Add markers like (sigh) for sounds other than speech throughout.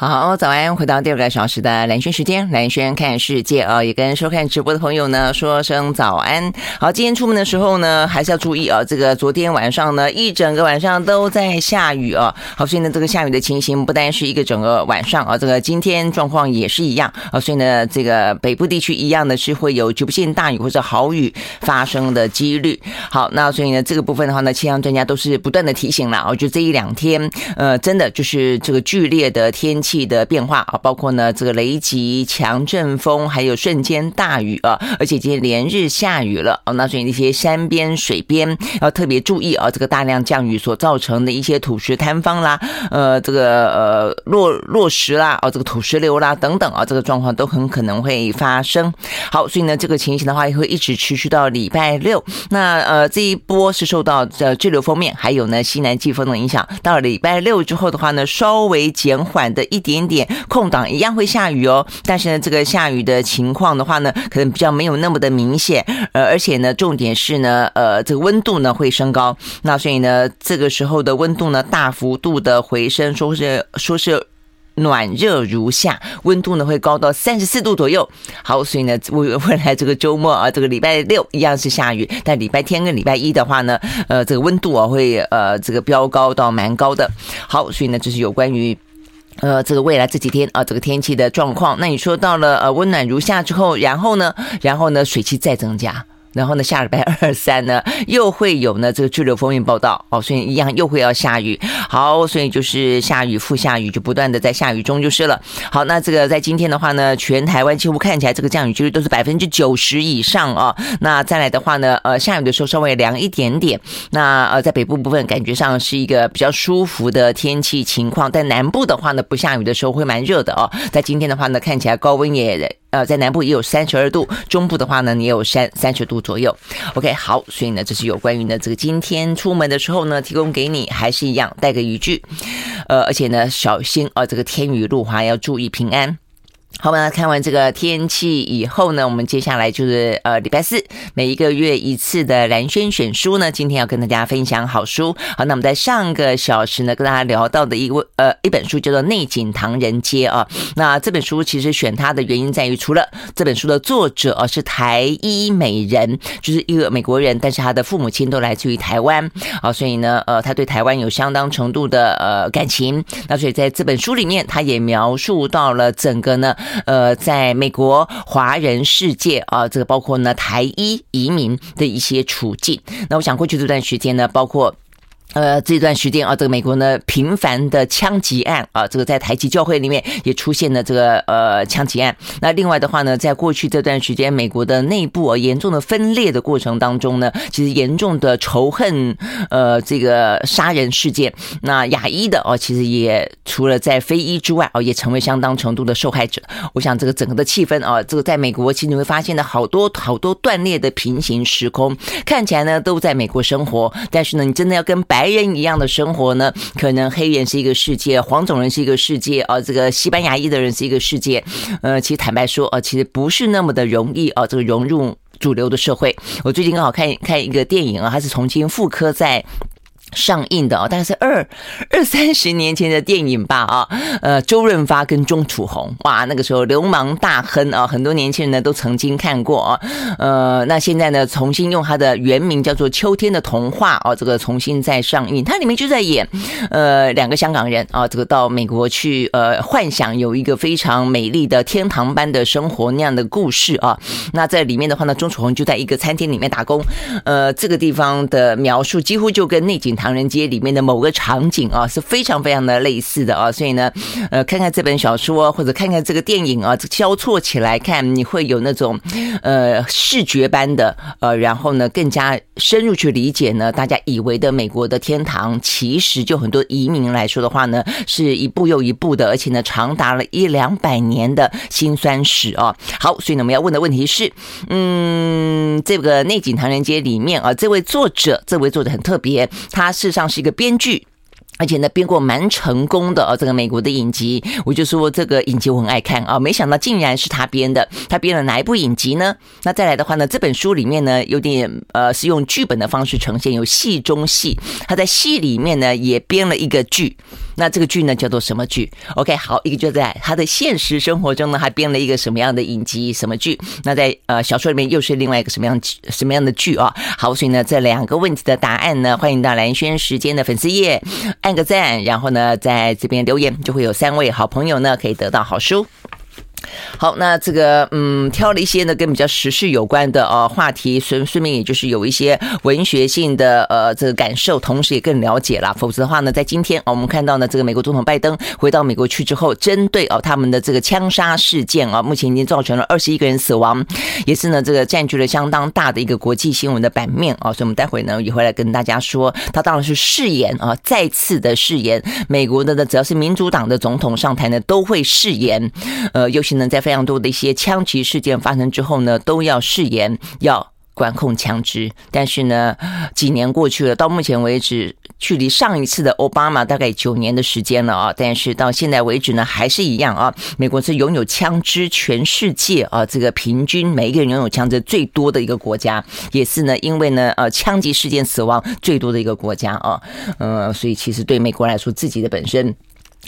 好，早安！回到第二个小时的蓝轩时间，蓝轩看世界啊，也跟收看直播的朋友呢说声早安。好，今天出门的时候呢，还是要注意啊，这个昨天晚上呢，一整个晚上都在下雨啊。好，所以呢，这个下雨的情形不单是一个整个晚上啊，这个今天状况也是一样啊。所以呢，这个北部地区一样的是会有局部性大雨或者豪雨发生的几率。好，那所以呢，这个部分的话呢，气象专家都是不断的提醒了。我觉得这一两天，呃，真的就是这个剧烈的天气。气的变化啊，包括呢这个雷击、强阵风，还有瞬间大雨啊，而且今天连日下雨了啊，那所以那些山边、水边要特别注意啊，这个大量降雨所造成的一些土石坍方啦，呃，这个呃落落石啦，哦，这个土石流啦等等啊，这个状况都很可能会发生。好，所以呢，这个情形的话也会一直持续到礼拜六。那呃，这一波是受到这滞留锋面还有呢西南季风的影响，到了礼拜六之后的话呢，稍微减缓的一。一点点空档一样会下雨哦，但是呢，这个下雨的情况的话呢，可能比较没有那么的明显，呃，而且呢，重点是呢，呃，这个温度呢会升高，那所以呢，这个时候的温度呢大幅度的回升，说是说是暖热如夏，温度呢会高到三十四度左右。好，所以呢，未未来这个周末啊，这个礼拜六一样是下雨，但礼拜天跟礼拜一的话呢，呃，这个温度啊会呃这个飙高到蛮高的。好，所以呢，这是有关于。呃，这个未来这几天啊，这个天气的状况，那你说到了呃温暖如夏之后，然后呢，然后呢，水汽再增加。然后呢，下礼拜二三呢，又会有呢这个滞留锋面报道哦，所以一样又会要下雨。好，所以就是下雨复下雨，就不断的在下雨中就是了。好，那这个在今天的话呢，全台湾几乎看起来这个降雨几率都是百分之九十以上啊。那再来的话呢，呃，下雨的时候稍微凉一点点。那呃，在北部部分感觉上是一个比较舒服的天气情况，但南部的话呢，不下雨的时候会蛮热的哦。在今天的话呢，看起来高温也。呃，在南部也有三十二度，中部的话呢，也有三三十度左右。OK，好，所以呢，这是有关于呢这个今天出门的时候呢，提供给你还是一样带个雨具，呃，而且呢，小心啊、呃，这个天雨路滑要注意平安。好，我们来看完这个天气以后呢，我们接下来就是呃礼拜四每一个月一次的蓝轩选书呢，今天要跟大家分享好书。好，那我们在上个小时呢跟大家聊到的一位呃一本书叫做《内景唐人街》啊。那这本书其实选它的原因在于，除了这本书的作者啊是台裔美人，就是一个美国人，但是他的父母亲都来自于台湾啊，所以呢呃他对台湾有相当程度的呃感情。那所以在这本书里面，他也描述到了整个呢。呃，在美国华人世界啊，这个包括呢台裔移民的一些处境。那我想过去这段时间呢，包括。呃，这段时间啊，这个美国呢频繁的枪击案啊，这个在台籍教会里面也出现了这个呃枪击案。那另外的话呢，在过去这段时间，美国的内部啊严重的分裂的过程当中呢，其实严重的仇恨呃这个杀人事件。那亚裔的哦，其实也除了在非裔之外哦，也成为相当程度的受害者。我想这个整个的气氛啊，这个在美国其实你会发现的好多好多断裂的平行时空，看起来呢都在美国生活，但是呢，你真的要跟白。黑人一样的生活呢，可能黑人是一个世界，黄种人是一个世界，啊，这个西班牙裔的人是一个世界，呃，其实坦白说，啊，其实不是那么的容易啊，这个融入主流的社会。我最近刚好看看一个电影啊，它是重新复刻在。上映的哦，大概是二 (laughs) 二三十年前的电影吧啊，呃，周润发跟钟楚红，哇，那个时候流氓大亨啊，很多年轻人呢都曾经看过啊，呃，那现在呢重新用他的原名叫做《秋天的童话》啊，这个重新再上映，它里面就在演呃两个香港人啊，这个到美国去呃幻想有一个非常美丽的天堂般的生活那样的故事啊，那在里面的话呢，钟楚红就在一个餐厅里面打工，呃，这个地方的描述几乎就跟内景。唐人街里面的某个场景啊，是非常非常的类似的啊，所以呢，呃，看看这本小说或者看看这个电影啊，交错起来看，你会有那种呃视觉般的呃，然后呢更加深入去理解呢，大家以为的美国的天堂，其实就很多移民来说的话呢，是一步又一步的，而且呢长达了一两百年的辛酸史啊。好，所以呢我们要问的问题是，嗯，这个内景唐人街里面啊，这位作者，这位作者很特别，他。他事实上是一个编剧。而且呢，编过蛮成功的啊，这个美国的影集，我就说这个影集我很爱看啊，没想到竟然是他编的。他编了哪一部影集呢？那再来的话呢，这本书里面呢，有点呃，是用剧本的方式呈现，有戏中戏。他在戏里面呢，也编了一个剧。那这个剧呢，叫做什么剧？OK，好，一个就在他的现实生活中呢，还编了一个什么样的影集？什么剧？那在呃小说里面又是另外一个什么样什么样的剧啊？好，所以呢，这两个问题的答案呢，欢迎到蓝轩时间的粉丝页。按个赞，然后呢，在这边留言，就会有三位好朋友呢，可以得到好书。好，那这个嗯，挑了一些呢跟比较时事有关的呃话题，顺顺便也就是有一些文学性的呃这个感受，同时也更了解了。否则的话呢，在今天啊我们看到呢，这个美国总统拜登回到美国去之后，针对哦他们的这个枪杀事件啊，目前已经造成了二十一个人死亡，也是呢这个占据了相当大的一个国际新闻的版面啊。所以我们待会呢也会来跟大家说，他当然是誓言啊，再次的誓言，美国的呢只要是民主党的总统上台呢，都会誓言，呃，尤其呢在非常多的一些枪击事件发生之后呢，都要誓言要管控枪支。但是呢，几年过去了，到目前为止，距离上一次的奥巴马大概九年的时间了啊。但是到现在为止呢，还是一样啊。美国是拥有枪支全世界啊，这个平均每一个人拥有枪支最多的一个国家，也是呢，因为呢，呃，枪击事件死亡最多的一个国家啊。呃，所以其实对美国来说，自己的本身。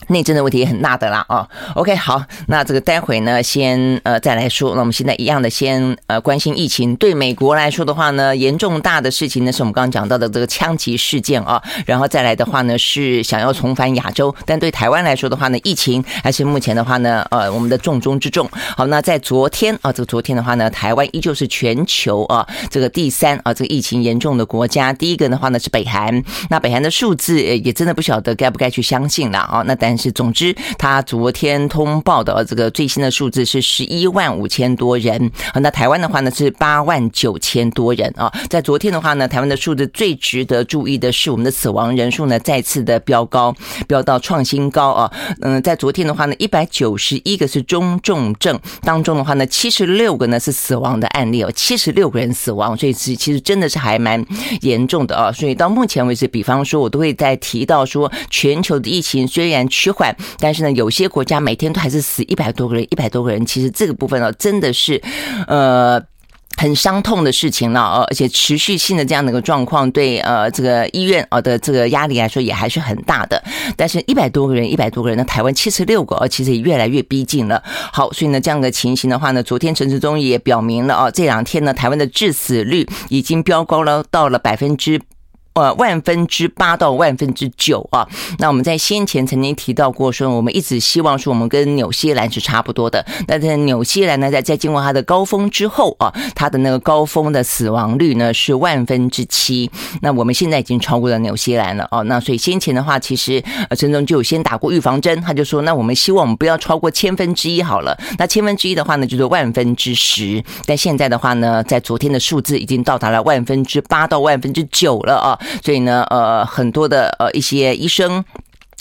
内政的问题也很大的啦啊，OK 好，那这个待会呢，先呃再来说。那我们现在一样的先呃关心疫情。对美国来说的话呢，严重大的事情呢是我们刚刚讲到的这个枪击事件啊，然后再来的话呢是想要重返亚洲。但对台湾来说的话呢，疫情还是目前的话呢呃我们的重中之重。好，那在昨天啊，这个昨天的话呢，台湾依旧是全球啊这个第三啊这个疫情严重的国家。第一个的话呢是北韩，那北韩的数字也真的不晓得该不该去相信了啊。那但是，总之，他昨天通报的这个最新的数字是十一万五千多人。那台湾的话呢是八万九千多人啊。在昨天的话呢，台湾的数字最值得注意的是，我们的死亡人数呢再次的飙高，飙到创新高啊。嗯，在昨天的话呢，一百九十一个是中重症当中的话呢，七十六个呢是死亡的案例哦，七十六个人死亡，所以其其实真的是还蛮严重的啊。所以到目前为止，比方说我都会在提到说，全球的疫情虽然趋缓。但是呢，有些国家每天都还是死一百多个人，一百多个人，其实这个部分呢，真的是，呃，很伤痛的事情了，而且持续性的这样的一个状况，对呃这个医院啊的这个压力来说也还是很大的。但是，一百多个人，一百多个人，那台湾七十六个，其实也越来越逼近了。好，所以呢，这样的情形的话呢，昨天陈时中也表明了啊，这两天呢，台湾的致死率已经飙高了，到了百分之。呃，万分之八到万分之九啊。那我们在先前曾经提到过，说我们一直希望说我们跟纽西兰是差不多的。但是纽西兰呢，在在经过它的高峰之后啊，它的那个高峰的死亡率呢是万分之七。那我们现在已经超过了纽西兰了哦。那所以先前的话，其实呃陈总就有先打过预防针，他就说，那我们希望我们不要超过千分之一好了。那千分之一的话呢，就是万分之十。但现在的话呢，在昨天的数字已经到达了万分之八到万分之九了啊。所以呢，呃，很多的呃一些医生。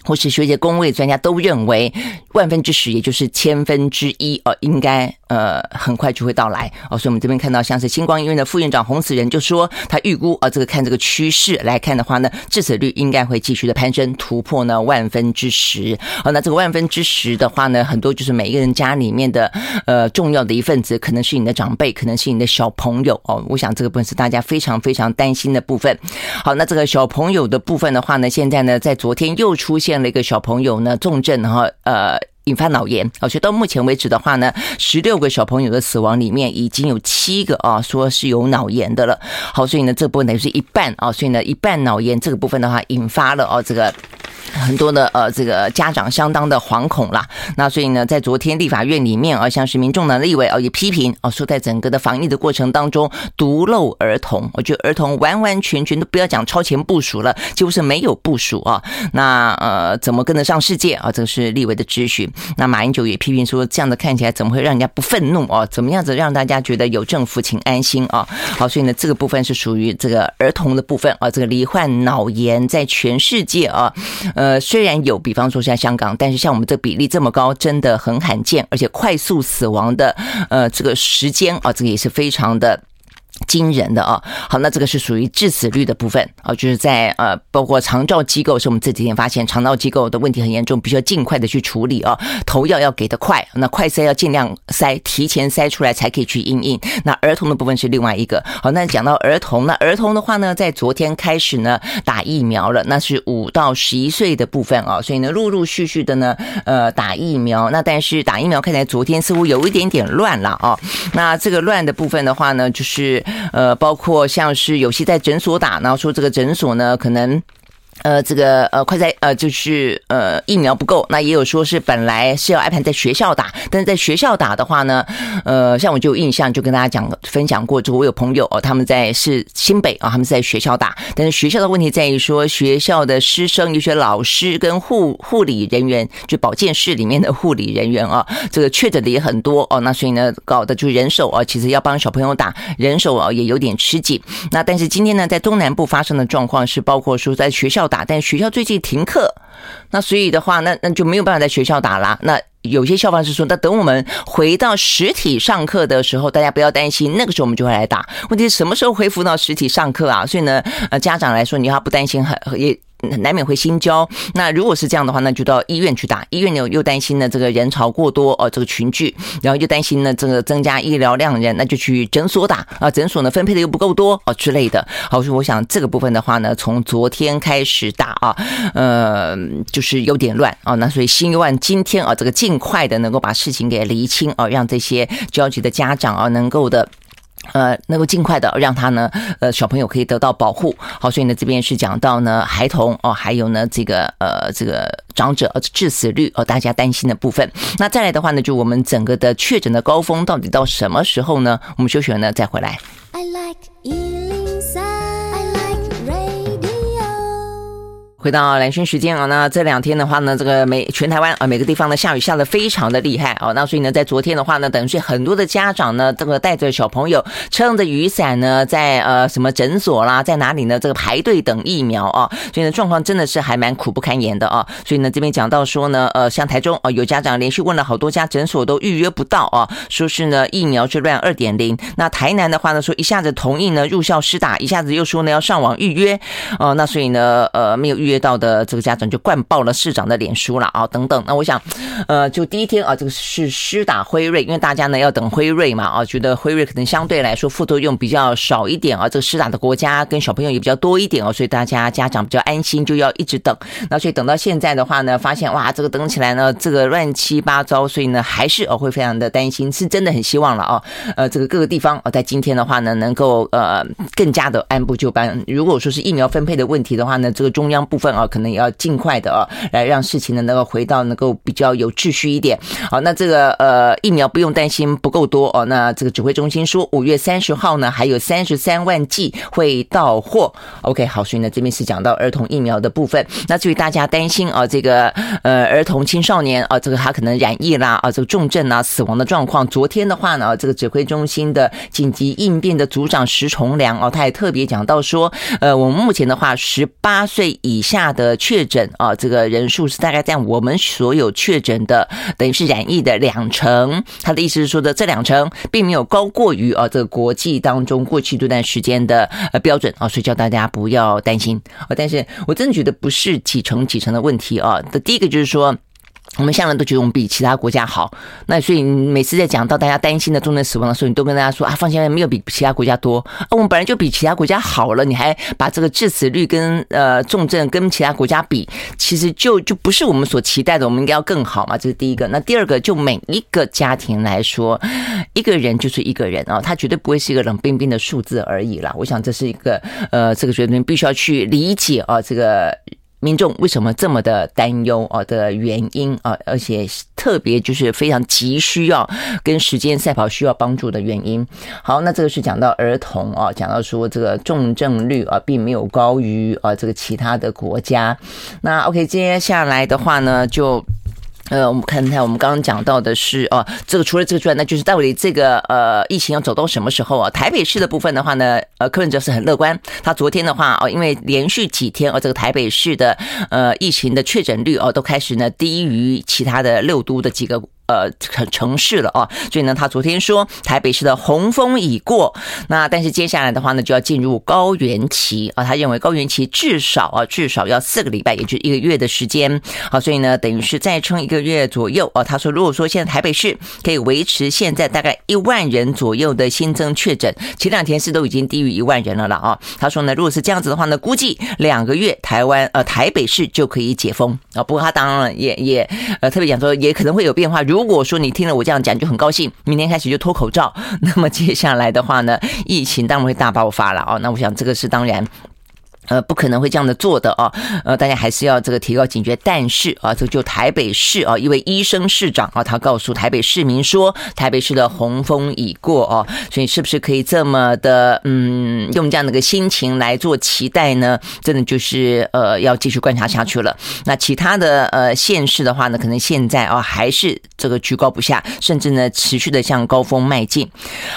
或是学界公卫专家都认为，万分之十也就是千分之一哦，应该呃很快就会到来哦。所以我们这边看到，像是星光医院的副院长洪慈仁就说，他预估啊，这个看这个趋势来看的话呢，致死率应该会继续的攀升，突破呢万分之十。哦，那这个万分之十的话呢，很多就是每一个人家里面的呃重要的一份子，可能是你的长辈，可能是你的小朋友哦。我想这个部分是大家非常非常担心的部分。好，那这个小朋友的部分的话呢，现在呢在昨天又出现。那个小朋友呢，重症哈，呃，引发脑炎，而且到目前为止的话呢，十六个小朋友的死亡里面，已经有七个啊，说是有脑炎的了。好，所以呢，这部分等于是一半啊，所以呢，一半脑炎这个部分的话，引发了哦，这个。很多的呃，这个家长相当的惶恐啦。那所以呢，在昨天立法院里面啊，像是民众党立委啊也批评啊，说在整个的防疫的过程当中独漏儿童。我觉得儿童完完全全都不要讲超前部署了，几乎是没有部署啊。那呃，怎么跟得上世界啊？这个是立委的质询。那马英九也批评说，这样的看起来怎么会让人家不愤怒啊？怎么样子让大家觉得有政府请安心啊？好，所以呢，这个部分是属于这个儿童的部分啊。这个罹患脑炎在全世界啊。呃，虽然有，比方说像香港，但是像我们这比例这么高，真的很罕见，而且快速死亡的，呃，这个时间啊，这个也是非常的。惊人的啊，好，那这个是属于致死率的部分啊，就是在呃，包括肠照机构，是我们这几天发现肠道机构的问题很严重，必须要尽快的去处理啊，投药要给的快，那快塞要尽量塞，提前塞出来才可以去应应。那儿童的部分是另外一个，好，那讲到儿童，那儿童的话呢，在昨天开始呢打疫苗了，那是五到十一岁的部分啊，所以呢，陆陆续续的呢，呃，打疫苗，那但是打疫苗看起来昨天似乎有一点点乱了啊，那这个乱的部分的话呢，就是。呃，包括像是有些在诊所打，然后说这个诊所呢，可能。呃，这个呃，快在呃，就是呃，疫苗不够。那也有说是本来是要安排在学校打，但是在学校打的话呢，呃，像我就有印象，就跟大家讲分享过，就我有朋友哦，他们在是新北啊，他们是在学校打，但是学校的问题在于说，学校的师生、有些老师跟护护理人员，就保健室里面的护理人员啊，这个确诊的也很多哦，那所以呢，搞的就是人手啊，其实要帮小朋友打，人手啊也有点吃紧。那但是今天呢，在东南部发生的状况是，包括说在学校。打，但学校最近停课，那所以的话，那那就没有办法在学校打啦。那有些校方是说，那等我们回到实体上课的时候，大家不要担心，那个时候我们就会来打。问题是什么时候恢复到实体上课啊？所以呢，呃，家长来说，你要不担心，很也。难免会心焦。那如果是这样的话，那就到医院去打。医院又又担心呢，这个人潮过多哦，这个群聚，然后又担心呢，这个增加医疗量人，那就去诊所打啊。诊所呢分配的又不够多哦之类的。好，所以我想这个部分的话呢，从昨天开始打啊，呃，就是有点乱啊。那所以希望今天啊，这个尽快的能够把事情给厘清啊，让这些焦急的家长啊，能够的。呃，能够尽快的让他呢，呃，小朋友可以得到保护。好，所以呢，这边是讲到呢，孩童哦，还有呢，这个呃，这个长者致死率哦，大家担心的部分。那再来的话呢，就我们整个的确诊的高峰到底到什么时候呢？我们休息了呢，再回来。I like 回到蓝轩时间啊，那这两天的话呢，这个每全台湾啊每个地方的下雨下的非常的厉害啊，那所以呢，在昨天的话呢，等于是很多的家长呢，这个带着小朋友撑着雨伞呢，在呃什么诊所啦，在哪里呢，这个排队等疫苗啊，所以呢，状况真的是还蛮苦不堪言的啊。所以呢，这边讲到说呢，呃，像台中啊，有家长连续问了好多家诊所都预约不到啊，说是呢疫苗是乱二点零。那台南的话呢，说一下子同意呢入校施打，一下子又说呢要上网预约啊，那所以呢，呃，没有预约。到的这个家长就灌爆了市长的脸书了啊，等等。那我想，呃，就第一天啊，这个是施打辉瑞，因为大家呢要等辉瑞嘛啊，觉得辉瑞可能相对来说副作用比较少一点啊。这个施打的国家跟小朋友也比较多一点哦，所以大家家长比较安心，就要一直等。那所以等到现在的话呢，发现哇，这个等起来呢，这个乱七八糟，所以呢还是哦会非常的担心，是真的很希望了啊。呃，这个各个地方哦，在今天的话呢，能够呃更加的按部就班。如果说是疫苗分配的问题的话呢，这个中央部分啊，可能也要尽快的啊，来让事情呢能够回到能够比较有秩序一点。好，那这个呃疫苗不用担心不够多哦。那这个指挥中心说，五月三十号呢还有三十三万剂会到货。OK，好，所以呢这边是讲到儿童疫苗的部分。那至于大家担心啊，这个呃儿童青少年啊，这个他可能染疫啦啊，这个重症啊死亡的状况。昨天的话呢，这个指挥中心的紧急应变的组长石崇良哦，他也特别讲到说，呃，我们目前的话，十八岁以下的。确诊啊，这个人数是大概占我们所有确诊的，等于是染疫的两成。他的意思是说的，这两成并没有高过于啊这个国际当中过去这段时间的呃标准啊，所以叫大家不要担心啊。但是我真的觉得不是几成几成的问题啊。的第一个就是说。我们向来都觉得我们比其他国家好，那所以每次在讲到大家担心的重症死亡的时候，你都跟大家说啊，放心，没有比其他国家多啊，我们本来就比其他国家好了，你还把这个致死率跟呃重症跟其他国家比，其实就就不是我们所期待的，我们应该要更好嘛，这是第一个。那第二个，就每一个家庭来说，一个人就是一个人啊，他绝对不会是一个冷冰冰的数字而已啦。我想这是一个呃，这个决定必须要去理解啊，这个。民众为什么这么的担忧啊的原因啊，而且特别就是非常急需要跟时间赛跑需要帮助的原因。好，那这个是讲到儿童啊，讲到说这个重症率啊并没有高于啊这个其他的国家。那 OK，接下来的话呢就。呃，我们看看，我们刚刚讲到的是哦，这个除了这个之外，那就是到底这个呃疫情要走到什么时候啊？台北市的部分的话呢，呃，柯文哲是很乐观。他昨天的话哦，因为连续几天哦，这个台北市的呃疫情的确诊率哦，都开始呢低于其他的六都的几个。呃城市了啊。所以呢，他昨天说台北市的洪峰已过，那但是接下来的话呢，就要进入高原期啊。他认为高原期至少啊至少要四个礼拜，也就一个月的时间。好，所以呢，等于是再撑一个月左右啊。他说，如果说现在台北市可以维持现在大概一万人左右的新增确诊，前两天是都已经低于一万人了了啊。他说呢，如果是这样子的话呢，估计两个月台湾呃台北市就可以解封啊。不过他当然也也呃特别讲说，也可能会有变化。如如果说你听了我这样讲就很高兴，明天开始就脱口罩，那么接下来的话呢，疫情当然会大爆发了啊。那我想这个是当然。呃，不可能会这样的做的啊，呃，大家还是要这个提高警觉。但是啊，这就台北市啊，一位医生市长啊，他告诉台北市民说，台北市的洪峰已过哦，所以是不是可以这么的嗯，用这样的一个心情来做期待呢？真的就是呃，要继续观察下去了。那其他的呃县市的话呢，可能现在啊还是这个居高不下，甚至呢持续的向高峰迈进。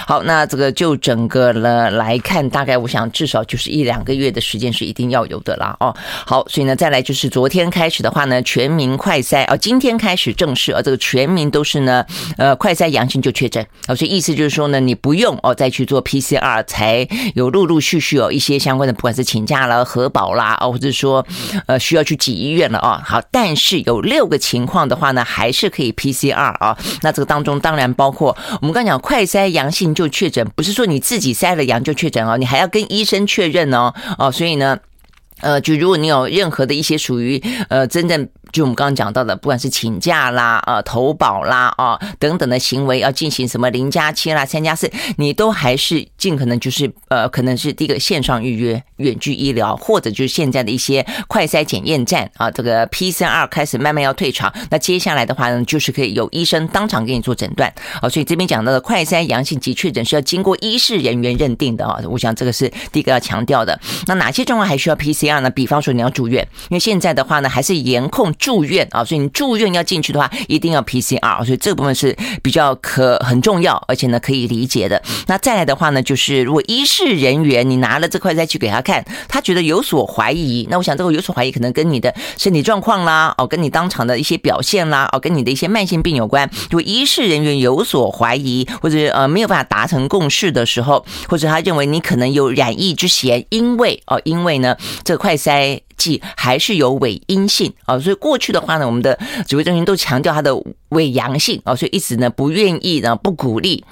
好，那这个就整个了来看，大概我想至少就是一两个月的时间是。一定要有的啦哦，好，所以呢，再来就是昨天开始的话呢，全民快筛啊，今天开始正式啊，这个全民都是呢，呃，快筛阳性就确诊哦，所以意思就是说呢，你不用哦再去做 PCR，才有陆陆续续有一些相关的，不管是请假了、核保啦，哦或者说呃需要去挤医院了啊。好，但是有六个情况的话呢，还是可以 PCR 啊。那这个当中当然包括我们刚讲快筛阳性就确诊，不是说你自己筛了阳就确诊哦，你还要跟医生确认哦哦，所以呢。呃，就如果你有任何的一些属于呃真正。就我们刚刚讲到的，不管是请假啦、呃投保啦、啊等等的行为，要进行什么零加七啦、三加四，你都还是尽可能就是呃，可能是第一个线上预约、远距医疗，或者就是现在的一些快筛检验站啊，这个 PCR 开始慢慢要退场，那接下来的话呢，就是可以有医生当场给你做诊断啊。所以这边讲到的快筛阳性及确诊是要经过医事人员认定的啊。我想这个是第一个要强调的。那哪些状况还需要 PCR 呢？比方说你要住院，因为现在的话呢，还是严控。住院啊，所以你住院要进去的话，一定要 PCR，所以这部分是比较可很重要，而且呢可以理解的。那再来的话呢，就是如果医事人员你拿了这块再去给他看，他觉得有所怀疑，那我想这个有所怀疑可能跟你的身体状况啦，哦，跟你当场的一些表现啦，哦，跟你的一些慢性病有关。如果医事人员有所怀疑，或者呃没有办法达成共识的时候，或者他认为你可能有染疫之嫌，因为哦，因为呢这个快还是有伪阴性啊，所以过去的话呢，我们的指挥中心都强调它的伪阳性啊，所以一直呢不愿意呢不鼓励。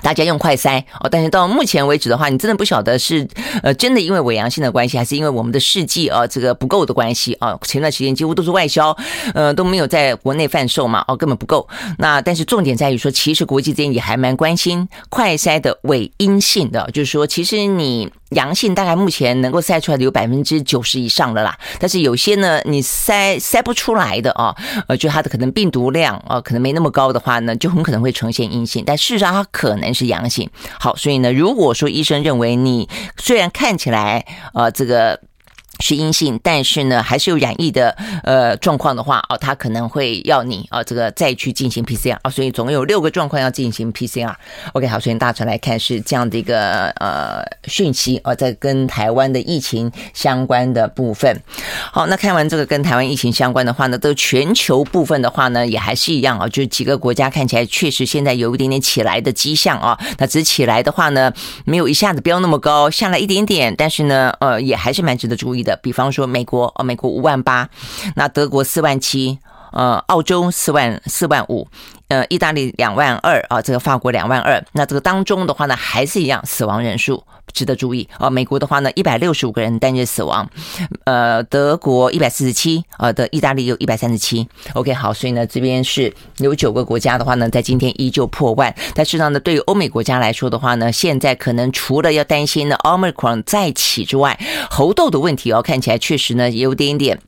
大家用快筛哦，但是到目前为止的话，你真的不晓得是呃真的因为伪阳性的关系，还是因为我们的试剂啊这个不够的关系啊。前段时间几乎都是外销，呃都没有在国内贩售嘛，哦根本不够。那但是重点在于说，其实国际间也还蛮关心快筛的伪阴性的，就是说其实你阳性大概目前能够筛出来的有百分之九十以上的啦，但是有些呢你筛筛不出来的啊，呃就它的可能病毒量啊可能没那么高的话呢，就很可能会呈现阴性，但事实上它可能。是阳性，好，所以呢，如果说医生认为你虽然看起来呃这个。是阴性，但是呢，还是有染疫的呃状况的话，哦，他可能会要你啊、哦，这个再去进行 PCR 啊、哦，所以总共有六个状况要进行 PCR。OK，好，首先大船来看是这样的一个呃讯息啊、哦，在跟台湾的疫情相关的部分。好，那看完这个跟台湾疫情相关的话呢，这个全球部分的话呢，也还是一样啊、就几个国家看起来确实现在有一点点起来的迹象啊、哦。那只起来的话呢，没有一下子飙那么高，下来一点点，但是呢，呃，也还是蛮值得注意的。的，比方说美国哦，美国五万八，那德国四万七，呃，澳洲四万四万五，呃，意大利两万二啊，这个法国两万二，那这个当中的话呢，还是一样死亡人数。值得注意啊！美国的话呢，一百六十五个人单日死亡，呃，德国一百四十七，呃的意大利有一百三十七。OK，好，所以呢，这边是有九个国家的话呢，在今天依旧破万。但是呢，对于欧美国家来说的话呢，现在可能除了要担心呢，Omicron 再起之外，猴痘的问题哦，看起来确实呢，也有点点。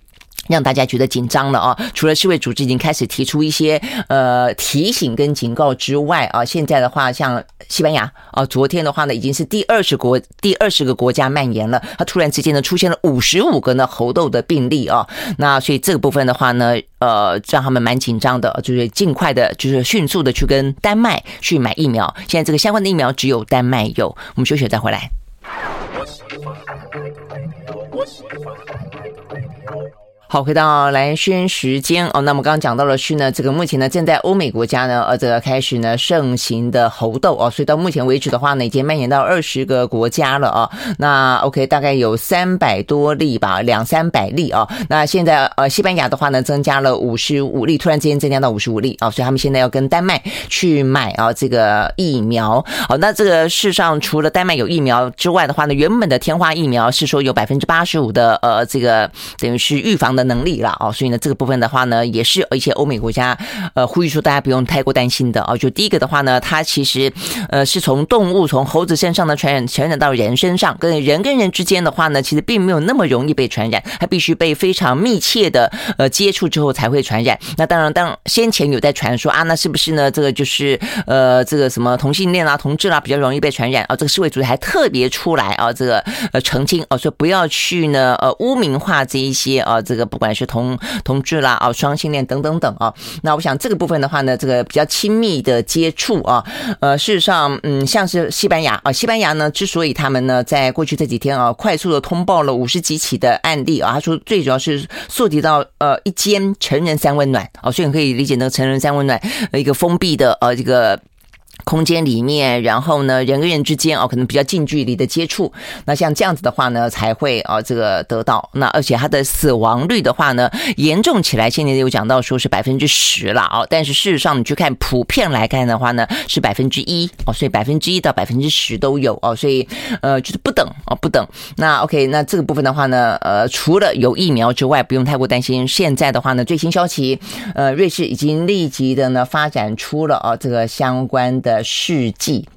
让大家觉得紧张了啊！除了世卫组织已经开始提出一些呃提醒跟警告之外啊，现在的话像西班牙啊，昨天的话呢已经是第二十国第二十个国家蔓延了，它突然之间呢出现了五十五个呢猴痘的病例啊，那所以这个部分的话呢，呃，让他们蛮紧张的，就是尽快的，就是迅速的去跟丹麦去买疫苗。现在这个相关的疫苗只有丹麦有，我们休息再回来。好，回到蓝轩时间哦。那么刚刚讲到的是呢，这个目前呢正在欧美国家呢，呃，这个开始呢盛行的猴痘哦，所以到目前为止的话呢，已经蔓延到二十个国家了啊。那 OK，大概有三百多例吧，两三百例啊。那现在呃，西班牙的话呢，增加了五十五例，突然之间增加到五十五例啊，所以他们现在要跟丹麦去买啊这个疫苗。好，那这个世上除了丹麦有疫苗之外的话呢，原本的天花疫苗是说有百分之八十五的呃这个等于是预防的。的能力了哦，所以呢，这个部分的话呢，也是一些欧美国家呃呼吁说大家不用太过担心的哦。就第一个的话呢，它其实呃是从动物从猴子身上的传染传染到人身上，跟人跟人之间的话呢，其实并没有那么容易被传染，它必须被非常密切的呃接触之后才会传染。那当然，当先前有在传说啊，那是不是呢？这个就是呃这个什么同性恋啊、同志啊比较容易被传染啊？这个世卫组织还特别出来啊，这个呃澄清哦，说不要去呢呃污名化这一些啊这个。不管是同同志啦啊，双性恋等等等啊，那我想这个部分的话呢，这个比较亲密的接触啊，呃，事实上，嗯，像是西班牙啊，西班牙呢，之所以他们呢，在过去这几天啊，快速的通报了五十几起的案例啊，他说最主要是溯及到呃一间成人三温暖啊，所以你可以理解那个成人三温暖一个封闭的呃这个。空间里面，然后呢，人跟人之间哦，可能比较近距离的接触，那像这样子的话呢，才会啊这个得到。那而且它的死亡率的话呢，严重起来，现在有讲到说是百分之十了啊。但是事实上，你去看普遍来看的话呢，是百分之一哦，所以百分之一到百分之十都有哦，所以呃就是不等哦，不等。那 OK，那这个部分的话呢，呃，除了有疫苗之外，不用太过担心。现在的话呢，最新消息，呃，瑞士已经立即的呢发展出了啊这个相关的。的试剂，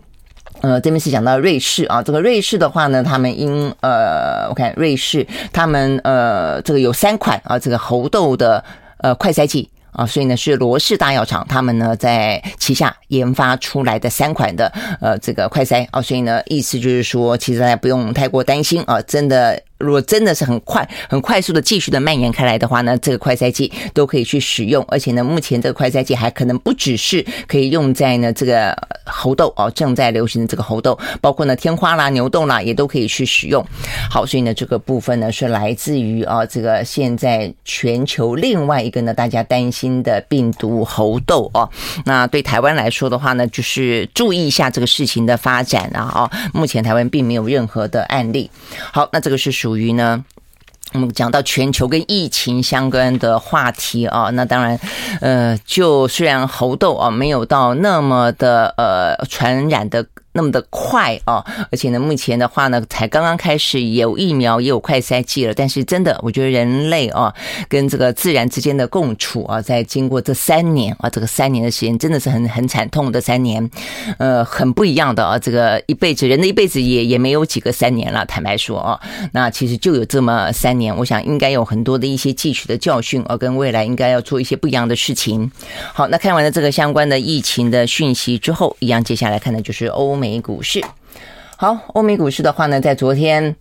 呃，这边是讲到瑞士啊，这个瑞士的话呢，他们因呃，我看瑞士他们呃，这个有三款啊，这个猴痘的呃快筛剂啊，所以呢是罗氏大药厂他们呢在旗下研发出来的三款的呃这个快筛啊，所以呢意思就是说，其实大家不用太过担心啊，真的。如果真的是很快、很快速的继续的蔓延开来的话呢，这个快筛剂都可以去使用，而且呢，目前这个快筛剂还可能不只是可以用在呢这个猴痘哦，正在流行的这个猴痘，包括呢天花啦、牛痘啦，也都可以去使用。好，所以呢，这个部分呢是来自于啊这个现在全球另外一个呢大家担心的病毒猴痘哦。那对台湾来说的话呢，就是注意一下这个事情的发展啊哦，目前台湾并没有任何的案例。好，那这个是属。属于呢，我们讲到全球跟疫情相关的话题啊，那当然，呃，就虽然猴痘啊没有到那么的呃传染的。那么的快啊，而且呢，目前的话呢，才刚刚开始有疫苗，也有快筛剂了。但是真的，我觉得人类啊，跟这个自然之间的共处啊，在经过这三年啊，这个三年的时间，真的是很很惨痛的三年，呃，很不一样的啊。这个一辈子，人的一辈子也也没有几个三年了。坦白说啊，那其实就有这么三年，我想应该有很多的一些汲取的教训啊，跟未来应该要做一些不一样的事情。好，那看完了这个相关的疫情的讯息之后，一样接下来看的就是欧。美股市好，欧美股市的话呢，在昨天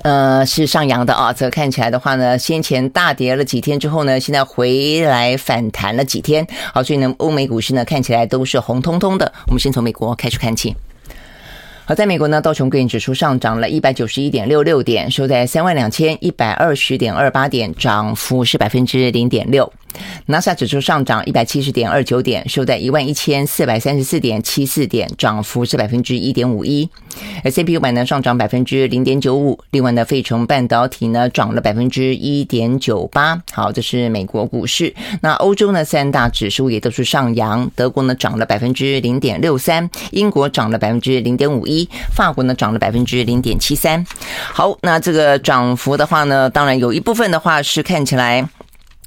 呃是上扬的啊，则看起来的话呢，先前大跌了几天之后呢，现在回来反弹了几天，好，所以呢，欧美股市呢看起来都是红彤彤的。我们先从美国开始看起。好，在美国呢，道琼工业指数上涨了一百九十一点六六点，收在三万两千一百二十点二八点，涨幅是百分之零点六。纳斯达克指数上涨一百七十点二九点，收在一万一千四百三十四点七四点，涨幅是百分之一点五一。S&P 五百呢上涨百分之零点九五，另外呢，费城半导体呢涨了百分之一点九八。好，这是美国股市。那欧洲呢，三大指数也都是上扬，德国呢涨了百分之零点六三，英国涨了百分之零点五一，法国呢涨了百分之零点七三。好，那这个涨幅的话呢，当然有一部分的话是看起来。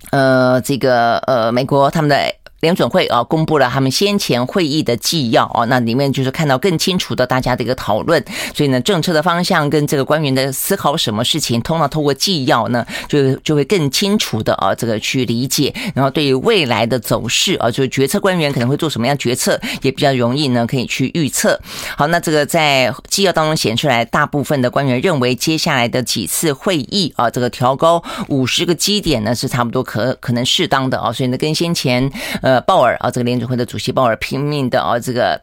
呃，这个呃，美国他们的。联准会啊，公布了他们先前会议的纪要啊，那里面就是看到更清楚的大家的一个讨论，所以呢，政策的方向跟这个官员的思考什么事情，通常透过纪要呢，就就会更清楚的啊，这个去理解，然后对于未来的走势啊，就是决策官员可能会做什么样决策，也比较容易呢，可以去预测。好，那这个在纪要当中显出来，大部分的官员认为接下来的几次会议啊，这个调高五十个基点呢，是差不多可可能适当的啊，所以呢，跟先前呃。呃，鲍尔啊，这个联准会的主席鲍尔拼命的啊，这个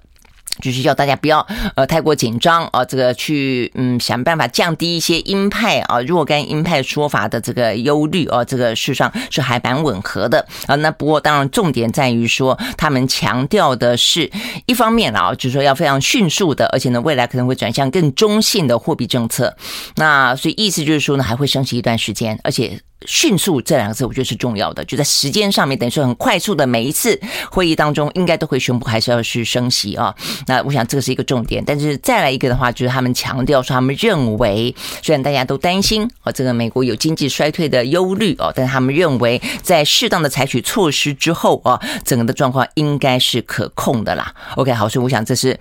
就是叫大家不要呃太过紧张啊，这个去嗯想办法降低一些鹰派啊若干鹰派说法的这个忧虑啊，这个事实上是还蛮吻合的啊。那不过当然重点在于说，他们强调的是一方面啊，就是说要非常迅速的，而且呢未来可能会转向更中性的货币政策。那所以意思就是说呢，还会升息一段时间，而且。迅速这两个字，我觉得是重要的，就在时间上面，等于说很快速的，每一次会议当中，应该都会宣布还是要去升息啊。那我想这个是一个重点，但是再来一个的话，就是他们强调说，他们认为，虽然大家都担心啊，这个美国有经济衰退的忧虑哦，但他们认为，在适当的采取措施之后啊，整个的状况应该是可控的啦。OK，好，所以我想这是。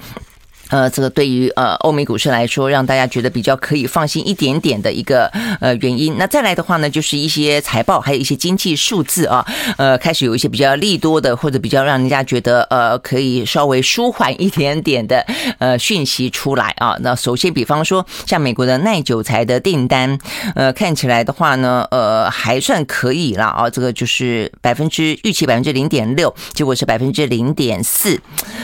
呃，这个对于呃欧美股市来说，让大家觉得比较可以放心一点点的一个呃原因。那再来的话呢，就是一些财报，还有一些经济数字啊，呃，开始有一些比较利多的，或者比较让人家觉得呃可以稍微舒缓一点点的呃讯息出来啊。那首先，比方说像美国的耐久财的订单，呃，看起来的话呢，呃，还算可以了啊。这个就是百分之预期百分之零点六，结果是百分之零点四，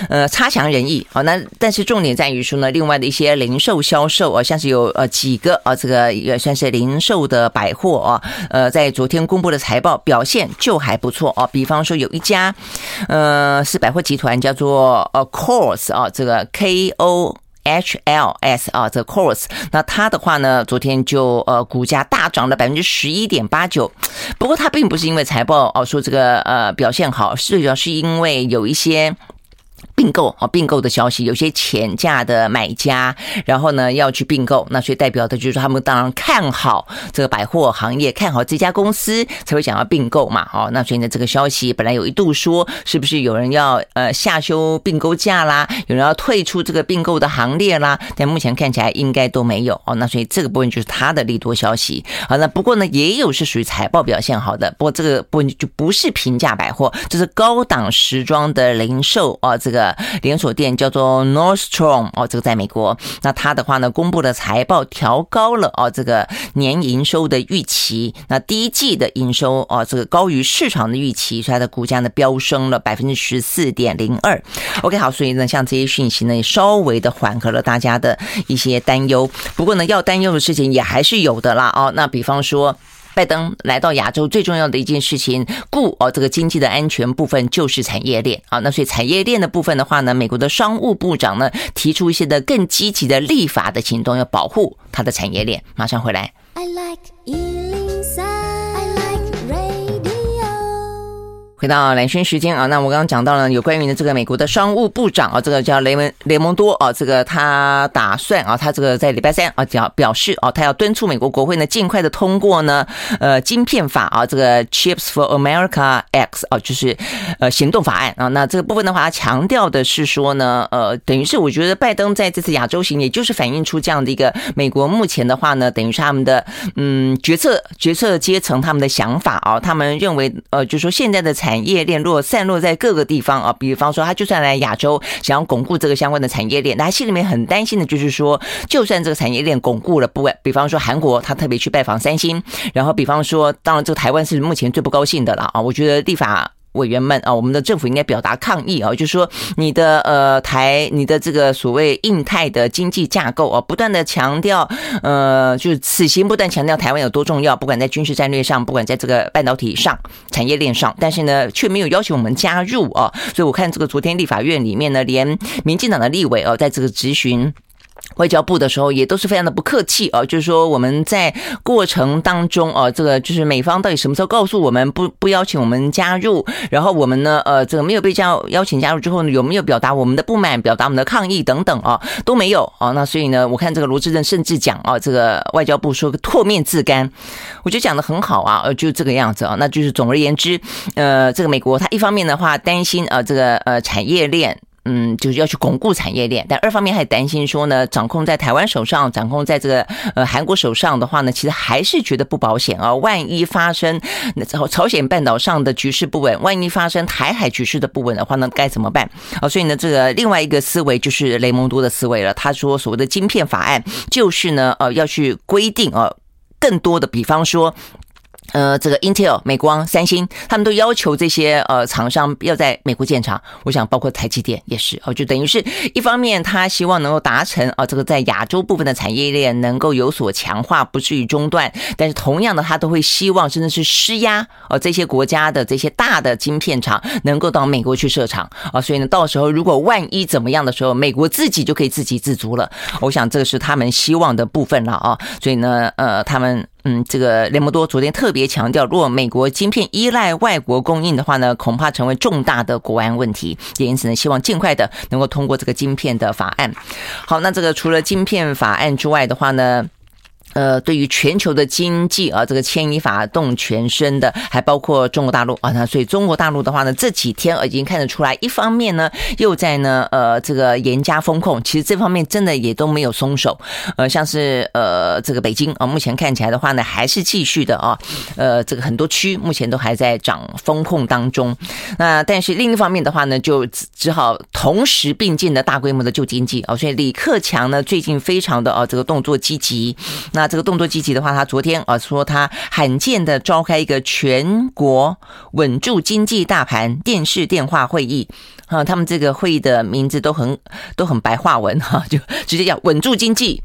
呃，差强人意啊。那但是。重点在于说呢，另外的一些零售销售啊，像是有呃几个啊，这个也算是零售的百货啊，呃，在昨天公布的财报表现就还不错啊。比方说有一家呃是百货集团叫做呃 Kohl's 啊，这个 K O H L S 啊，这个 Kohl's，那它的话呢，昨天就呃股价大涨了百分之十一点八九。不过它并不是因为财报哦说这个呃表现好，最主要是因为有一些。并购啊，并购的消息，有些潜价的买家，然后呢要去并购，那所以代表的就是他们当然看好这个百货行业，看好这家公司，才会想要并购嘛。哦，那所以呢，这个消息本来有一度说是不是有人要呃下修并购价啦，有人要退出这个并购的行列啦，但目前看起来应该都没有哦。那所以这个部分就是他的利多消息。好，那不过呢，也有是属于财报表现好的，不过这个部分就不是平价百货，这是高档时装的零售啊，这个。连锁店叫做 Nordstrom 哦，这个在美国，那它的话呢，公布的财报调高了哦，这个年营收的预期，那第一季的营收哦，这个高于市场的预期，所以它的股价呢飙升了百分之十四点零二。OK，好，所以呢，像这些讯息呢，也稍微的缓和了大家的一些担忧。不过呢，要担忧的事情也还是有的啦哦，那比方说。拜登来到亚洲最重要的一件事情，顾哦这个经济的安全部分就是产业链啊。那所以产业链的部分的话呢，美国的商务部长呢提出一些的更积极的立法的行动，要保护他的产业链。马上回来。I like 回到蓝轩时间啊，那我刚刚讲到了有关于呢这个美国的商务部长啊，这个叫雷蒙雷蒙多啊，这个他打算啊，他这个在礼拜三啊表表示啊，他要敦促美国国会呢尽快的通过呢呃晶片法啊，这个 Chips for America Act 啊，就是呃行动法案啊。那这个部分的话，他强调的是说呢，呃，等于是我觉得拜登在这次亚洲行，也就是反映出这样的一个美国目前的话呢，等于是他们的嗯决策决策阶层他们的想法啊，他们认为呃，就是说现在的财产业链若散落在各个地方啊，比方说他就算来亚洲，想要巩固这个相关的产业链，他心里面很担心的就是说，就算这个产业链巩固了，不，比方说韩国，他特别去拜访三星，然后比方说，当然这个台湾是目前最不高兴的了啊，我觉得立法。委员们啊，我们的政府应该表达抗议啊，就是说你的呃台，你的这个所谓印太的经济架构啊，不断的强调呃，就是此行不断强调台湾有多重要，不管在军事战略上，不管在这个半导体上、产业链上，但是呢，却没有要求我们加入啊，所以我看这个昨天立法院里面呢，连民进党的立委啊，在这个质询。外交部的时候也都是非常的不客气啊，就是说我们在过程当中啊，这个就是美方到底什么时候告诉我们不不邀请我们加入，然后我们呢呃这个没有被叫邀请加入之后呢，有没有表达我们的不满，表达我们的抗议等等啊都没有啊，那所以呢我看这个罗致政甚至讲啊，这个外交部说个唾面自干，我觉得讲得很好啊，呃就这个样子啊，那就是总而言之，呃这个美国它一方面的话担心啊这个呃产业链。嗯，就是要去巩固产业链，但二方面还担心说呢，掌控在台湾手上，掌控在这个呃韩国手上的话呢，其实还是觉得不保险啊。万一发生那朝朝鲜半岛上的局势不稳，万一发生台海局势的不稳的话呢，该怎么办啊？所以呢，这个另外一个思维就是雷蒙多的思维了。他说，所谓的晶片法案就是呢，呃，要去规定啊，更多的，比方说。呃，这个 Intel、美光、三星，他们都要求这些呃厂商要在美国建厂。我想，包括台积电也是哦，就等于是一方面，他希望能够达成啊，这个在亚洲部分的产业链能够有所强化，不至于中断。但是同样的，他都会希望甚至是施压哦，这些国家的这些大的晶片厂能够到美国去设厂啊。所以呢，到时候如果万一怎么样的时候，美国自己就可以自给自足了。我想这个是他们希望的部分了啊。所以呢，呃，他们。嗯，这个雷蒙多昨天特别强调，如果美国晶片依赖外国供应的话呢，恐怕成为重大的国安问题。也因此呢，希望尽快的能够通过这个晶片的法案。好，那这个除了晶片法案之外的话呢，呃，对于全球的经济啊，这个牵一发动全身的，还包括中国大陆啊。那所以中国大陆的话呢，这几天已经看得出来，一方面呢又在呢呃这个严加风控，其实这方面真的也都没有松手。呃，像是呃这个北京啊，目前看起来的话呢，还是继续的啊。呃，这个很多区目前都还在涨风控当中。那但是另一方面的话呢，就只好同时并进的大规模的救经济啊。所以李克强呢最近非常的啊这个动作积极。那那这个动作积极的话，他昨天啊说他罕见的召开一个全国稳住经济大盘电视电话会议啊，他们这个会议的名字都很都很白话文哈，就直接叫稳住经济，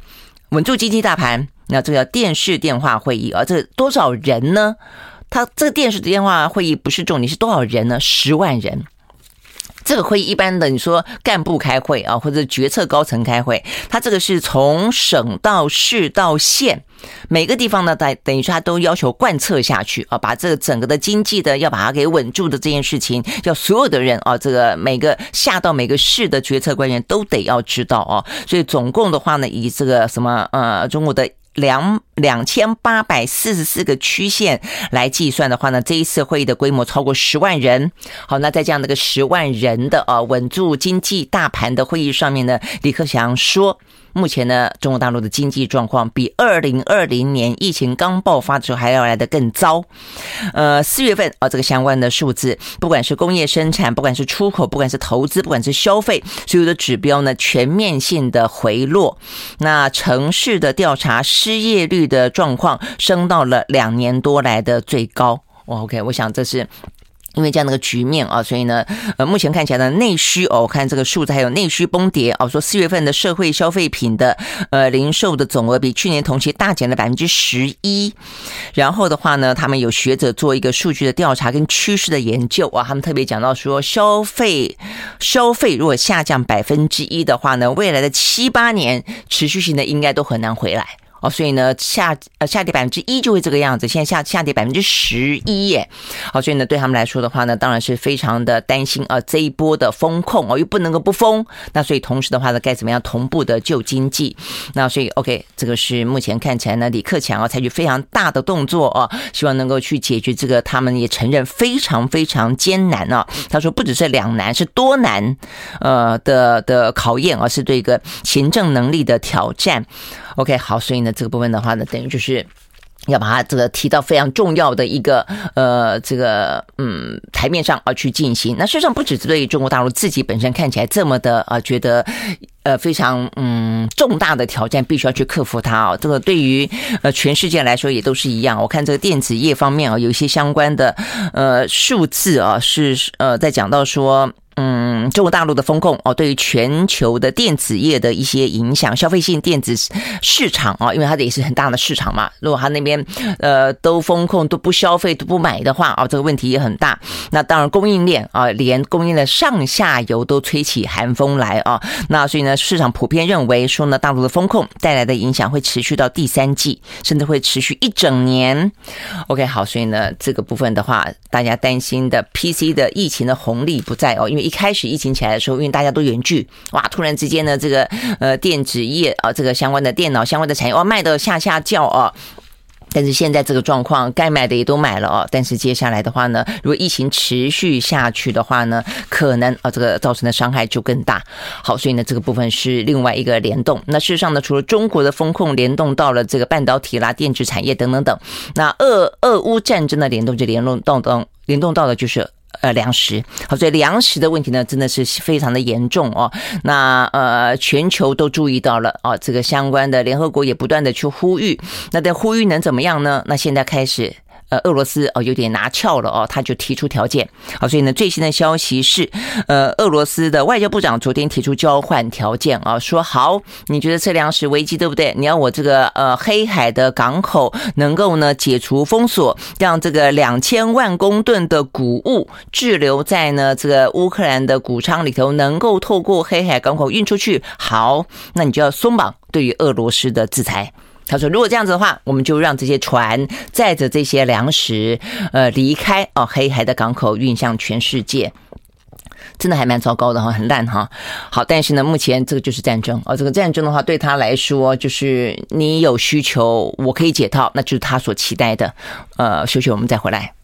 稳住经济大盘。那这个叫电视电话会议啊，这多少人呢？他这个电视电话会议不是重点，是多少人呢？十万人。这个会议一般的，你说干部开会啊，或者决策高层开会，他这个是从省到市到县，每个地方呢，等等于说他都要求贯彻下去啊，把这个整个的经济的要把它给稳住的这件事情，要所有的人啊，这个每个下到每个市的决策官员都得要知道啊，所以总共的话呢，以这个什么呃中国的。两两千八百四十四个区县来计算的话呢，这一次会议的规模超过十万人。好，那在这样的一个十万人的啊稳住经济大盘的会议上面呢，李克强说。目前呢，中国大陆的经济状况比二零二零年疫情刚爆发的时候还要来得更糟。呃，四月份啊，这个相关的数字，不管是工业生产，不管是出口，不管是投资，不管是消费，所有的指标呢，全面性的回落。那城市的调查失业率的状况升到了两年多来的最高。OK，我想这是。因为这样的一个局面啊，所以呢，呃，目前看起来呢，内需哦，我看这个数字还有内需崩跌哦，说四月份的社会消费品的呃零售的总额比去年同期大减了百分之十一。然后的话呢，他们有学者做一个数据的调查跟趋势的研究啊，他们特别讲到说，消费消费如果下降百分之一的话呢，未来的七八年持续性的应该都很难回来。哦，所以呢，下呃下跌百分之一就会这个样子，现在下下跌百分之十一耶。好，所以呢，对他们来说的话呢，当然是非常的担心啊，这一波的风控哦，又不能够不封，那所以同时的话呢，该怎么样同步的救经济？那所以 OK，这个是目前看起来呢，李克强啊采取非常大的动作啊，希望能够去解决这个，他们也承认非常非常艰难啊。他说不只是两难，是多难呃的的考验，而是对一个行政能力的挑战。OK，好，所以呢，这个部分的话呢，等于就是要把它这个提到非常重要的一个呃，这个嗯台面上而去进行。那事实上，不只是对于中国大陆自己本身看起来这么的啊，觉得呃非常嗯重大的挑战，必须要去克服它啊。这个对于呃全世界来说也都是一样。我看这个电子业方面啊，有一些相关的呃数字啊，是呃在讲到说。嗯，中国大陆的风控哦，对于全球的电子业的一些影响，消费性电子市场啊，因为它的也是很大的市场嘛。如果它那边呃都封控都不消费都不买的话啊，这个问题也很大。那当然供应链啊，连供应链上下游都吹起寒风来啊。那所以呢，市场普遍认为说呢，大陆的风控带来的影响会持续到第三季，甚至会持续一整年。OK，好，所以呢，这个部分的话，大家担心的 PC 的疫情的红利不在哦，因为。一开始疫情起来的时候，因为大家都远距，哇，突然之间呢，这个呃电子业啊，这个相关的电脑相关的产业，哇，卖的下下叫啊。但是现在这个状况，该买的也都买了哦。但是接下来的话呢，如果疫情持续下去的话呢，可能啊这个造成的伤害就更大。好，所以呢这个部分是另外一个联动。那事实上呢，除了中国的风控联动到了这个半导体啦、电子产业等等等，那俄俄乌战争的联动就联动到等联动到的就是。呃，粮食好，所以粮食的问题呢，真的是非常的严重哦。那呃，全球都注意到了哦，这个相关的联合国也不断的去呼吁。那在呼吁能怎么样呢？那现在开始呃，俄罗斯哦有点拿翘了哦，他就提出条件。好，所以呢，最新的消息是，呃，俄罗斯的外交部长昨天提出交换条件啊，说好，你觉得这粮食危机对不对？你要我这个呃黑海的港口能够呢解除封锁，让这个两千万公吨的谷物滞留在呢这个乌克兰的谷仓里头，能够透过黑海港口运出去。好，那你就要松绑对于俄罗斯的制裁。他说，如果这样子的话，我们就让这些船载着这些粮食，呃，离开哦黑海的港口，运向全世界。真的还蛮糟糕的哈，很烂哈。好，但是呢，目前这个就是战争哦，这个战争的话，对他来说，就是你有需求，我可以解套，那就是他所期待的。呃，休息，我们再回来。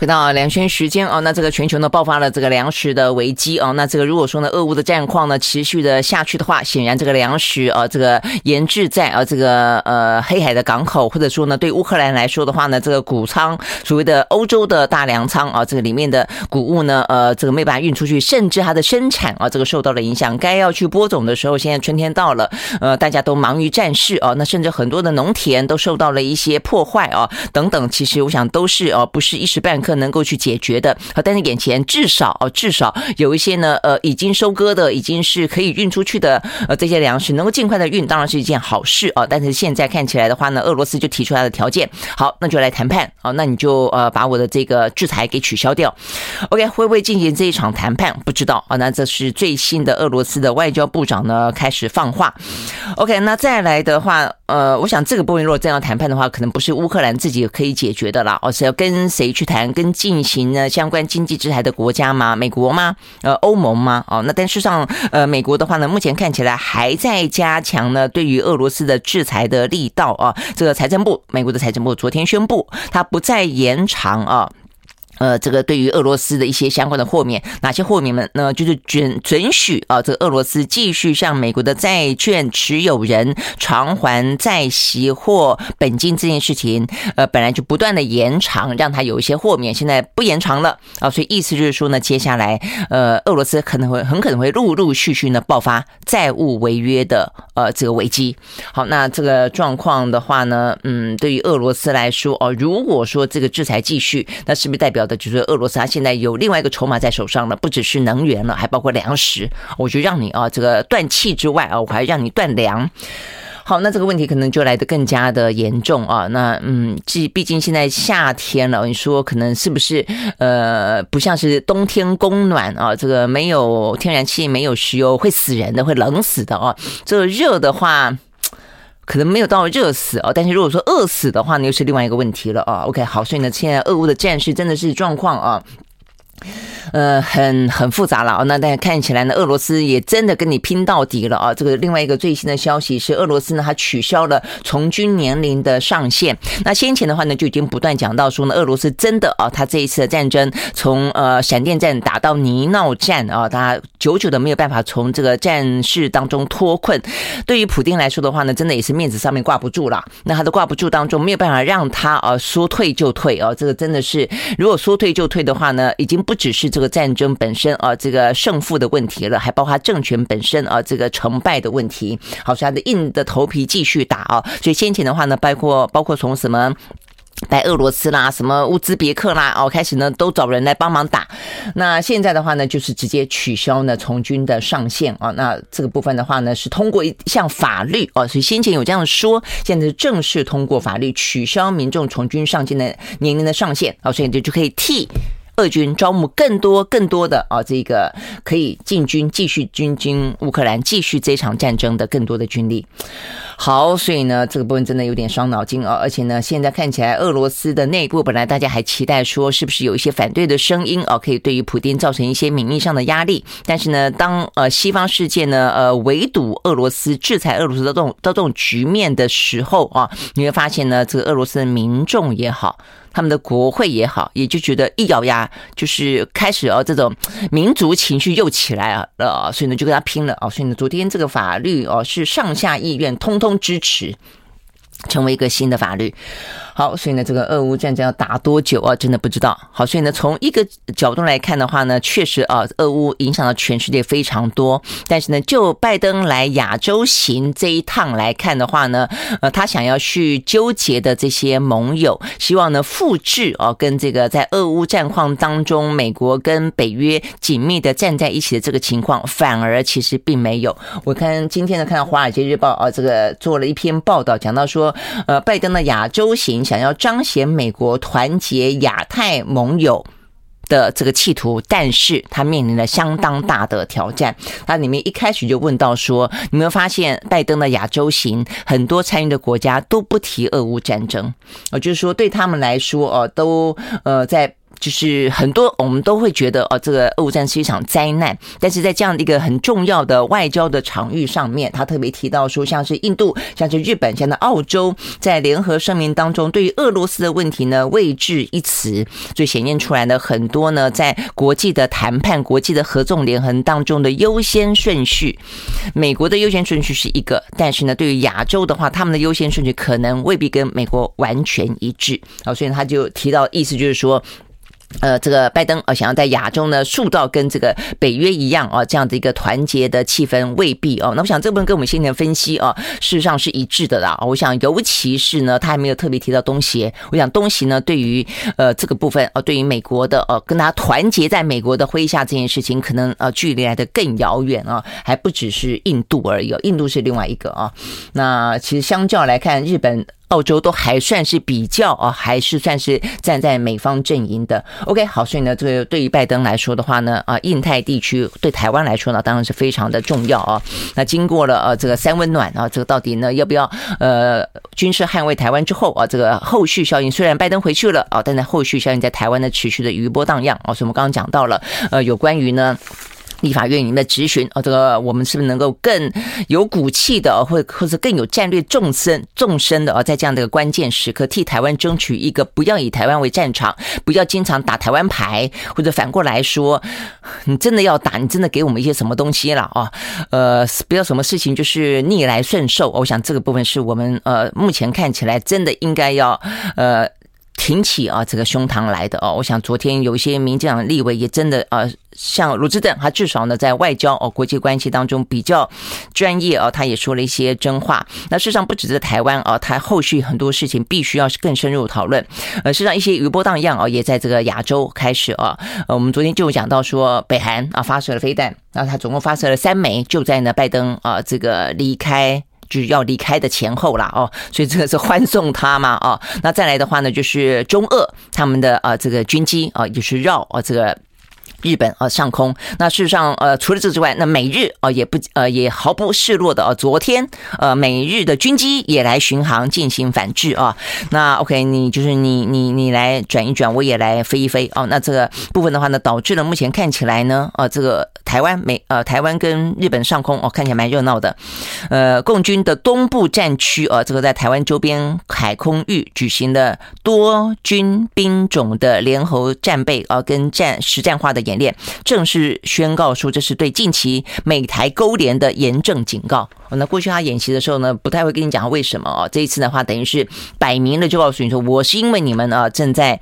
回到两圈时间哦，那这个全球呢爆发了这个粮食的危机哦，那这个如果说呢俄乌的战况呢持续的下去的话，显然这个粮食啊这个研制在啊这个呃黑海的港口，或者说呢对乌克兰来说的话呢，这个谷仓所谓的欧洲的大粮仓啊，这个里面的谷物呢呃这个没办法运出去，甚至它的生产啊这个受到了影响。该要去播种的时候，现在春天到了，呃大家都忙于战事啊，那甚至很多的农田都受到了一些破坏啊等等，其实我想都是哦不是一时半刻。能够去解决的，好，但是眼前至少哦，至少有一些呢，呃，已经收割的，已经是可以运出去的，呃，这些粮食能够尽快的运，当然是一件好事哦。但是现在看起来的话呢，俄罗斯就提出来的条件，好，那就来谈判哦，那你就呃把我的这个制裁给取消掉，OK，会不会进行这一场谈判？不知道啊。那这是最新的俄罗斯的外交部长呢开始放话，OK，那再来的话，呃，我想这个部分如果这样谈判的话，可能不是乌克兰自己可以解决的啦，而是要跟谁去谈？跟进行呢相关经济制裁的国家吗？美国吗？呃，欧盟吗？哦，那但事实上，呃，美国的话呢，目前看起来还在加强呢对于俄罗斯的制裁的力道啊。这个财政部，美国的财政部昨天宣布，它不再延长啊。呃，这个对于俄罗斯的一些相关的豁免，哪些豁免呢？呢，就是准准许啊，这个俄罗斯继续向美国的债券持有人偿还债息或本金这件事情，呃，本来就不断的延长，让他有一些豁免，现在不延长了啊，所以意思就是说呢，接下来呃，俄罗斯可能会很可能会陆陆续续呢爆发债务违约的呃这个危机。好，那这个状况的话呢，嗯，对于俄罗斯来说哦，如果说这个制裁继续，那是不是代表？就是俄罗斯，他现在有另外一个筹码在手上了，不只是能源了，还包括粮食。我就让你啊，这个断气之外啊，我还让你断粮。好，那这个问题可能就来得更加的严重啊。那嗯，既毕竟现在夏天了，你说可能是不是呃，不像是冬天供暖啊？这个没有天然气，没有石油，会死人的，会冷死的啊。这个热的话。可能没有到热死啊，但是如果说饿死的话，那又是另外一个问题了啊。OK，好，所以呢，现在俄乌的战事真的是状况啊。呃，很很复杂了啊。那大家看起来呢，俄罗斯也真的跟你拼到底了啊。这个另外一个最新的消息是，俄罗斯呢，它取消了从军年龄的上限。那先前的话呢，就已经不断讲到说呢，俄罗斯真的啊，它这一次的战争从呃闪电战打到泥淖战啊，它久久的没有办法从这个战事当中脱困。对于普丁来说的话呢，真的也是面子上面挂不住了。那他的挂不住当中，没有办法让他啊说退就退啊。这个真的是，如果说退就退的话呢，已经不只是这。这个战争本身啊，这个胜负的问题了，还包括政权本身啊，这个成败的问题。好，所以他的硬的头皮继续打啊。所以先前的话呢，包括包括从什么白俄罗斯啦、什么乌兹别克啦哦开始呢，都找人来帮忙打。那现在的话呢，就是直接取消呢从军的上限啊。那这个部分的话呢，是通过一项法律啊。所以先前有这样说，现在是正式通过法律取消民众从军上限的年龄的上限啊，所以就就可以替。俄军招募更多、更多的啊，这个可以进军、继续军军乌克兰、继续这场战争的更多的军力。好，所以呢，这个部分真的有点伤脑筋啊。而且呢，现在看起来俄罗斯的内部本来大家还期待说，是不是有一些反对的声音啊，可以对于普丁造成一些名义上的压力。但是呢，当呃西方世界呢呃围堵俄罗斯、制裁俄罗斯的这种的这种局面的时候啊，你会发现呢，这个俄罗斯的民众也好。他们的国会也好，也就觉得一咬牙就是开始哦，这种民族情绪又起来了，呃，所以呢就跟他拼了哦！所以呢，昨天这个法律哦是上下议院通通支持，成为一个新的法律。好，所以呢，这个俄乌战争要打多久啊？真的不知道。好，所以呢，从一个角度来看的话呢，确实啊，俄乌影响到全世界非常多。但是呢，就拜登来亚洲行这一趟来看的话呢，呃，他想要去纠结的这些盟友，希望呢复制啊，跟这个在俄乌战况当中，美国跟北约紧密的站在一起的这个情况，反而其实并没有。我看今天呢，看到《华尔街日报》啊，这个做了一篇报道，讲到说，呃，拜登的亚洲行想要彰显美国团结亚太盟友的这个企图，但是他面临了相当大的挑战。他里面一开始就问到说，你没有发现拜登的亚洲行很多参与的国家都不提俄乌战争？呃，就是说对他们来说，哦，都呃在。就是很多我们都会觉得哦，这个俄乌战是一场灾难，但是在这样的一个很重要的外交的场域上面，他特别提到说，像是印度、像是日本、像是澳洲，在联合声明当中，对于俄罗斯的问题呢，未置一词，就显现出来的很多呢，在国际的谈判、国际的合纵连横当中的优先顺序，美国的优先顺序是一个，但是呢，对于亚洲的话，他们的优先顺序可能未必跟美国完全一致啊，所以他就提到意思就是说。呃，这个拜登啊想要在亚洲呢塑造跟这个北约一样啊这样的一个团结的气氛未必哦。那我想这部分跟我们先前分析啊，事实上是一致的啦。我想尤其是呢，他还没有特别提到东协。我想东协呢，对于呃这个部分呃对于美国的呃跟他团结在美国的麾下这件事情，可能呃距离来的更遥远啊，还不只是印度而已。印度是另外一个啊。那其实相较来看，日本。澳洲都还算是比较啊，还是算是站在美方阵营的。OK，好，所以呢，这个对于拜登来说的话呢，啊，印太地区对台湾来说呢，当然是非常的重要啊。那经过了呃这个三温暖啊，这个到底呢要不要呃军事捍卫台湾之后啊，这个后续效应虽然拜登回去了啊，但在后续效应在台湾呢持续的余波荡漾啊。所以我们刚刚讲到了呃有关于呢。立法院里面的质询啊，这个我们是不是能够更有骨气的，或或者更有战略纵深、纵深的啊，在这样的一个关键时刻，替台湾争取一个不要以台湾为战场，不要经常打台湾牌，或者反过来说，你真的要打，你真的给我们一些什么东西了啊？呃，不要什么事情就是逆来顺受。我想这个部分是我们呃目前看起来真的应该要呃。挺起啊，这个胸膛来的哦。我想昨天有一些民进党立委也真的啊，像罗致政，他至少呢在外交哦国际关系当中比较专业啊，他也说了一些真话。那事实上不止是台湾啊，他后续很多事情必须要更深入讨论。呃，事实上一些余波荡漾啊，也在这个亚洲开始啊。呃，我们昨天就讲到说，北韩啊发射了飞弹，那他总共发射了三枚，就在呢拜登啊这个离开。就是要离开的前后啦，哦，所以这个是欢送他嘛，哦，那再来的话呢，就是中俄他们的呃这个军机啊，就是绕啊这个。日本啊上空，那事实上呃除了这之外，那美日啊也不呃也毫不示弱的啊，昨天呃美日的军机也来巡航进行反制啊。那 OK，你就是你你你来转一转，我也来飞一飞哦。那这个部分的话呢，导致了目前看起来呢，呃这个台湾美呃台湾跟日本上空哦看起来蛮热闹的。呃，共军的东部战区啊，这个在台湾周边海空域举行的多军兵种的联合战备啊跟战实战化的演练正式宣告说，这是对近期美台勾连的严正警告。那过去他演习的时候呢，不太会跟你讲为什么哦。这一次的话，等于是摆明了就告诉你说，我是因为你们啊正在。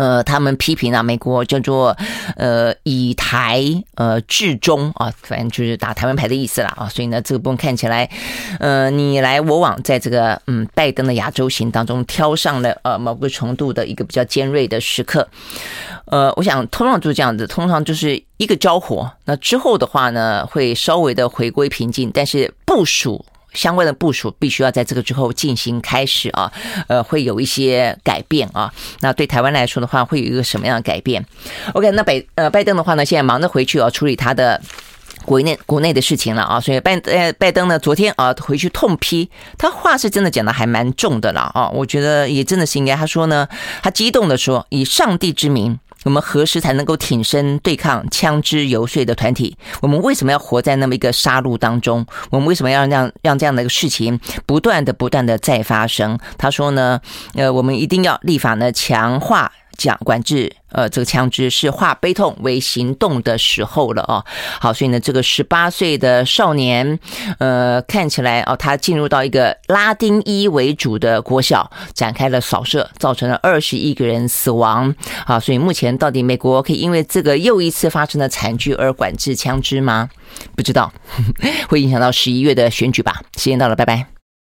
呃，他们批评啊，美国叫做呃以台呃制中啊，反正就是打台湾牌的意思啦啊，所以呢，这个部分看起来，呃，你来我往，在这个嗯拜登的亚洲行当中挑上了呃某个程度的一个比较尖锐的时刻，呃，我想通常就这样子，通常就是一个交火，那之后的话呢，会稍微的回归平静，但是部署。相关的部署必须要在这个之后进行开始啊，呃，会有一些改变啊。那对台湾来说的话，会有一个什么样的改变？OK，那拜呃拜登的话呢，现在忙着回去啊，处理他的国内国内的事情了啊。所以拜呃拜登呢，昨天啊回去痛批，他话是真的讲的还蛮重的了啊。我觉得也真的是应该，他说呢，他激动的说，以上帝之名。我们何时才能够挺身对抗枪支游说的团体？我们为什么要活在那么一个杀戮当中？我们为什么要让让这样的一个事情不断的不断的再发生？他说呢，呃，我们一定要立法呢，强化。讲管制呃这个枪支是化悲痛为行动的时候了哦。好，所以呢，这个十八岁的少年，呃，看起来哦，他进入到一个拉丁裔为主的国小，展开了扫射，造成了二十一个人死亡。好，所以目前到底美国可以因为这个又一次发生的惨剧而管制枪支吗？不知道，(laughs) 会影响到十一月的选举吧？时间到了，拜拜。